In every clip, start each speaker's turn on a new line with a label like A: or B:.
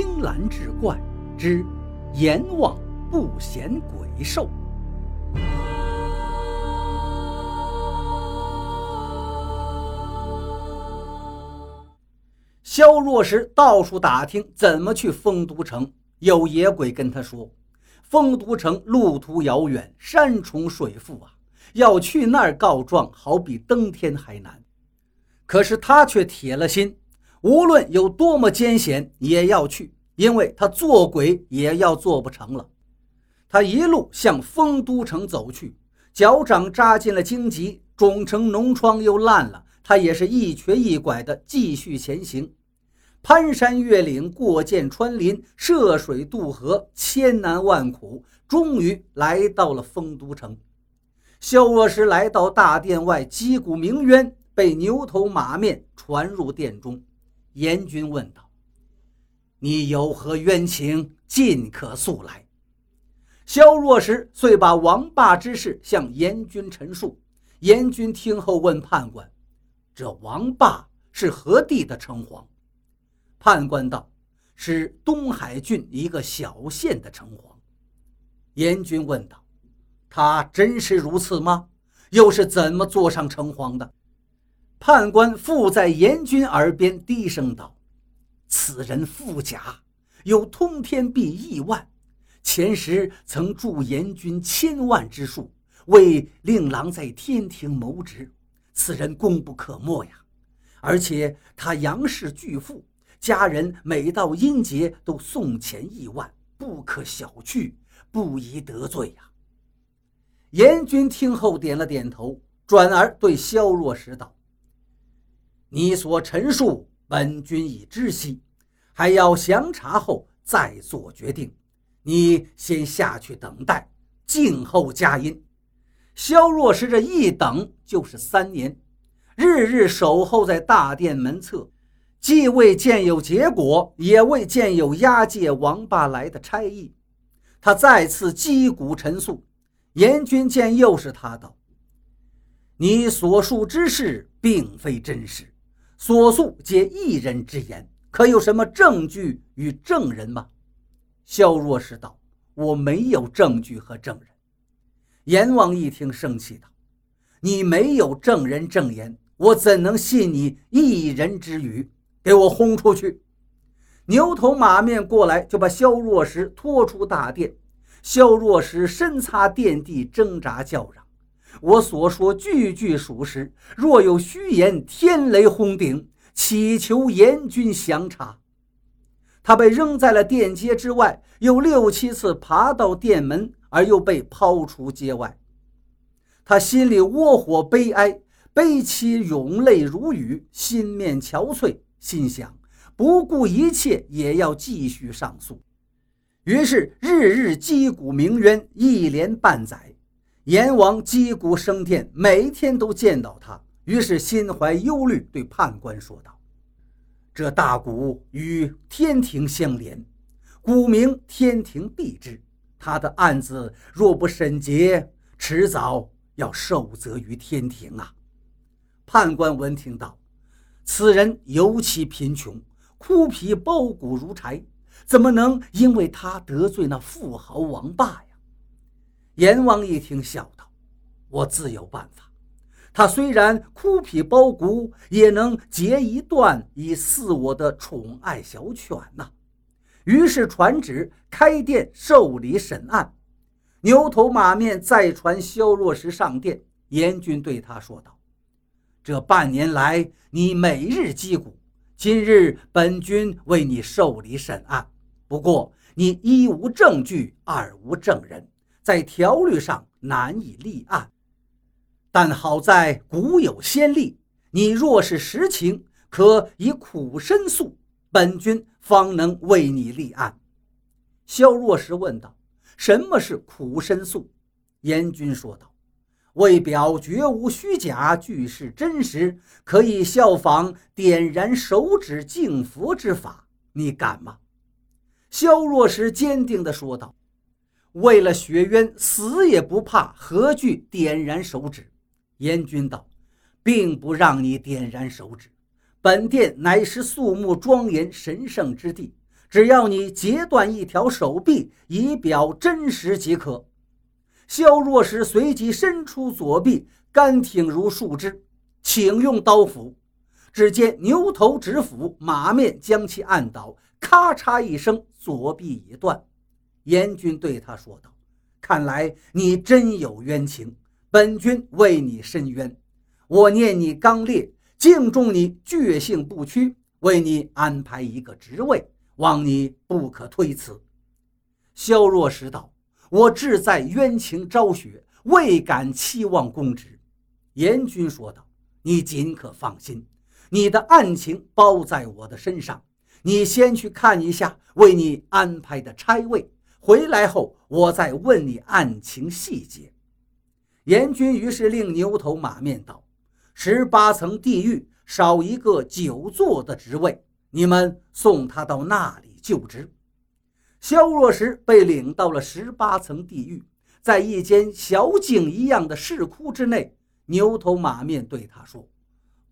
A: 青蓝志怪之阎王不嫌鬼瘦。萧若石到处打听怎么去丰都城，有野鬼跟他说，丰都城路途遥远，山重水复啊，要去那儿告状，好比登天还难。可是他却铁了心，无论有多么艰险，也要去，因为他做鬼也要做不成了。他一路向丰都城走去，脚掌扎进了荆棘，肿成脓疮又烂了，他也是一瘸一拐的继续前行。攀山越岭，过涧穿林，涉水渡河，千难万苦，终于来到了丰都城。萧若石来到大殿外，击鼓鸣冤，被牛头马面传入殿中。阎君问道：“你有何冤情？尽可诉来。”萧若石遂把王霸之事向阎君陈述。阎君听后问判官：“这王霸是何地的城隍？”判官道：“是东海郡一个小县的城隍。”阎君问道：“他真是如此吗？又是怎么坐上城隍的？”判官附在阎君耳边低声道：“此人富甲，有通天币亿万，前时曾助阎君千万之数，为令郎在天庭谋职。此人功不可没呀！而且他杨氏巨富。”家人每到阴节都送钱亿万，不可小觑，不宜得罪呀。阎君听后点了点头，转而对萧若石道：“你所陈述，本君已知悉，还要详查后再做决定。你先下去等待，静候佳音。”萧若石这一等就是三年，日日守候在大殿门侧。既未见有结果，也未见有押解王霸来的差役。他再次击鼓陈诉。阎君见又是他道：“你所述之事并非真实，所诉皆一人之言，可有什么证据与证人吗？”萧若石道：“我没有证据和证人。”阎王一听，生气道：“你没有证人证言，我怎能信你一人之语？”给我轰出去！牛头马面过来，就把萧若石拖出大殿。萧若石身擦殿地，挣扎叫嚷：“我所说句句属实，若有虚言，天雷轰顶，祈求阎君详查。”他被扔在了殿街之外，又六七次爬到殿门，而又被抛出街外。他心里窝火悲哀，悲其涌泪如雨，心面憔悴。心想，不顾一切也要继续上诉，于是日日击鼓鸣冤，一连半载。阎王击鼓升天，每天都见到他，于是心怀忧虑，对判官说道：“这大鼓与天庭相连，鼓名天庭必知。他的案子若不审结，迟早要受责于天庭啊！”判官闻听道。此人尤其贫穷，枯皮包骨如柴，怎么能因为他得罪那富豪王霸呀？阎王一听，笑道：“我自有办法。他虽然枯皮包骨，也能截一段以饲我的宠爱小犬呐。”于是传旨开殿受理审案。牛头马面再传萧若石上殿。阎君对他说道。这半年来，你每日击鼓。今日本君为你受理审案，不过你一无证据，二无证人，在条律上难以立案。但好在古有先例，你若是实情，可以苦申诉，本君方能为你立案。萧若石问道：“什么是苦申诉？”阎君说道。为表绝无虚假，俱是真实，可以效仿点燃手指敬佛之法，你敢吗？萧若石坚定地说道：“为了雪冤，死也不怕，何惧点燃手指？”阎君道：“并不让你点燃手指，本殿乃是肃穆庄严神圣之地，只要你截断一条手臂，以表真实即可。”萧若石随即伸出左臂，干挺如树枝，请用刀斧。只见牛头直斧，马面将其按倒，咔嚓一声，左臂已断。严军对他说道：“看来你真有冤情，本君为你伸冤。我念你刚烈，敬重你倔性不屈，为你安排一个职位，望你不可推辞。”萧若石道。我志在冤情昭雪，未敢期望公职。”严军说道，“你尽可放心，你的案情包在我的身上。你先去看一下为你安排的差位，回来后我再问你案情细节。”严军于是令牛头马面道：“十八层地狱少一个久坐的职位，你们送他到那里就职。”萧若石被领到了十八层地狱，在一间小井一样的石窟之内，牛头马面对他说：“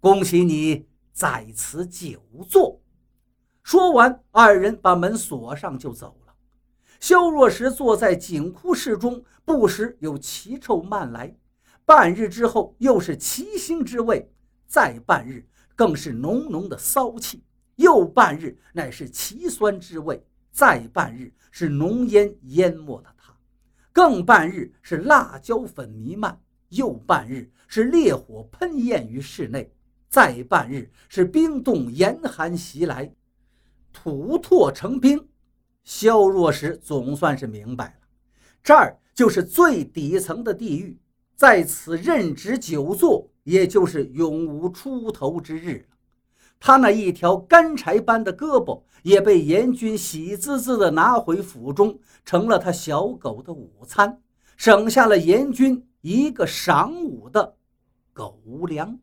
A: 恭喜你在此久坐。”说完，二人把门锁上就走了。萧若石坐在井窟室中，不时有奇臭漫来。半日之后，又是奇腥之味；再半日，更是浓浓的骚气；又半日，乃是奇酸之味。再半日是浓烟淹没了他，更半日是辣椒粉弥漫，又半日是烈火喷焰于室内，再半日是冰冻严寒袭来，吐唾成冰。萧若石总算是明白了，这儿就是最底层的地狱，在此任职久坐，也就是永无出头之日了。他那一条干柴般的胳膊也被严军喜滋滋地拿回府中，成了他小狗的午餐，省下了严军一个晌午的狗粮。